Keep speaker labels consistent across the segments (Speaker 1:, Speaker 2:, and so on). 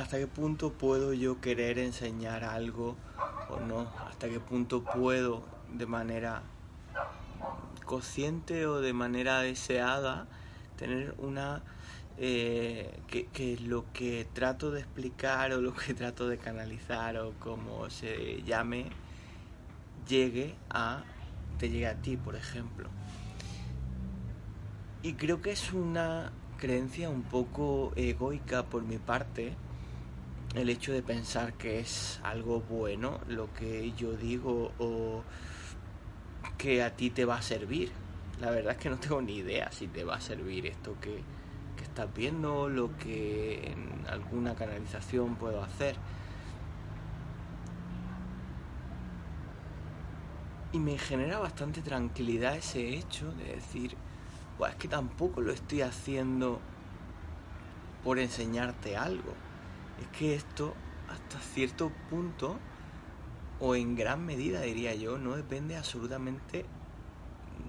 Speaker 1: hasta qué punto puedo yo querer enseñar algo o no, hasta qué punto puedo de manera consciente o de manera deseada tener una eh, que, lo que trato de explicar o lo que trato de canalizar o como se llame llegue a te llegue a ti por ejemplo y creo que es una creencia un poco egoica por mi parte el hecho de pensar que es algo bueno lo que yo digo o que a ti te va a servir. La verdad es que no tengo ni idea si te va a servir esto que, que estás viendo, lo que en alguna canalización puedo hacer. Y me genera bastante tranquilidad ese hecho de decir, es que tampoco lo estoy haciendo por enseñarte algo. Es que esto, hasta cierto punto, o en gran medida diría yo, no depende absolutamente,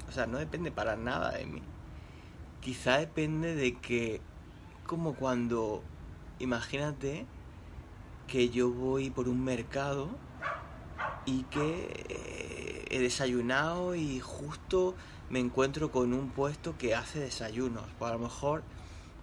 Speaker 1: o sea, no depende para nada de mí. Quizá depende de que, como cuando, imagínate que yo voy por un mercado y que eh, he desayunado y justo me encuentro con un puesto que hace desayunos. Pues a lo mejor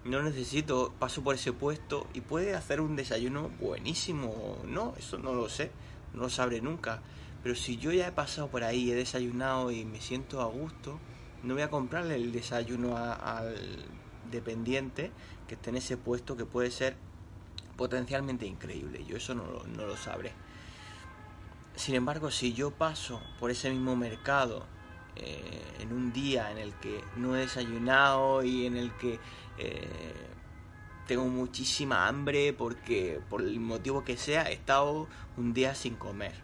Speaker 1: no necesito, paso por ese puesto y puede hacer un desayuno buenísimo. No, eso no lo sé, no lo sabré nunca. Pero si yo ya he pasado por ahí, he desayunado y me siento a gusto, no voy a comprarle el desayuno al dependiente que esté en ese puesto que puede ser potencialmente increíble. Yo eso no no lo sabré. Sin embargo, si yo paso por ese mismo mercado eh, en un día en el que no he desayunado y en el que eh, tengo muchísima hambre porque por el motivo que sea he estado un día sin comer,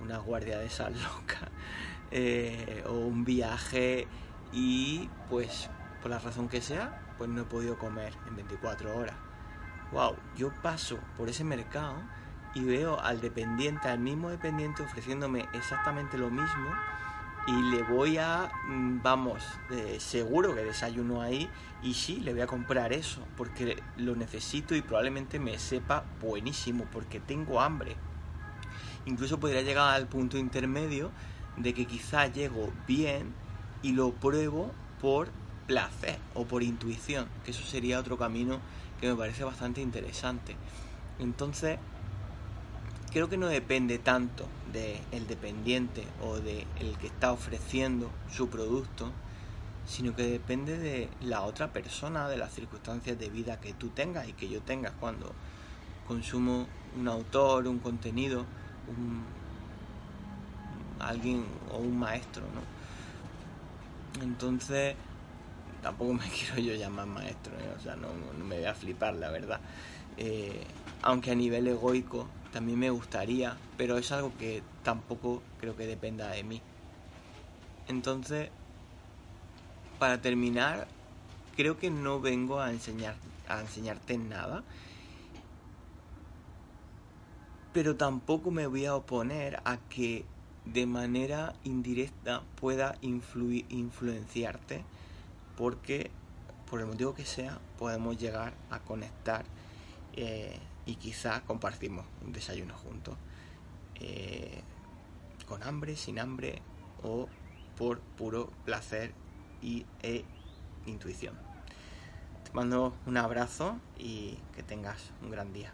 Speaker 1: una guardia de sal loca eh, o un viaje y pues por la razón que sea pues no he podido comer en 24 horas. Wow, yo paso por ese mercado y veo al dependiente, al mismo dependiente ofreciéndome exactamente lo mismo y le voy a, mm, vamos, seguro que desayuno ahí y sí, le voy a comprar eso porque lo necesito y probablemente me sepa buenísimo porque tengo hambre. Incluso podría llegar al punto intermedio de que quizá llego bien y lo pruebo por placer o por intuición, que eso sería otro camino que me parece bastante interesante. Entonces, creo que no depende tanto del dependiente o del el que está ofreciendo su producto, sino que depende de la otra persona, de las circunstancias de vida que tú tengas y que yo tenga cuando consumo un autor, un contenido, un, alguien o un maestro, ¿no? Entonces, tampoco me quiero yo llamar maestro, ¿eh? o sea, no, me voy a flipar, la verdad. Eh, aunque a nivel egoico también me gustaría, pero es algo que tampoco creo que dependa de mí. Entonces, para terminar, creo que no vengo a enseñar a enseñarte nada, pero tampoco me voy a oponer a que de manera indirecta pueda influir, influenciarte, porque por el motivo que sea podemos llegar a conectar eh, y quizá compartimos un desayuno juntos. Eh, con hambre, sin hambre o por puro placer y e intuición. Te mando un abrazo y que tengas un gran día.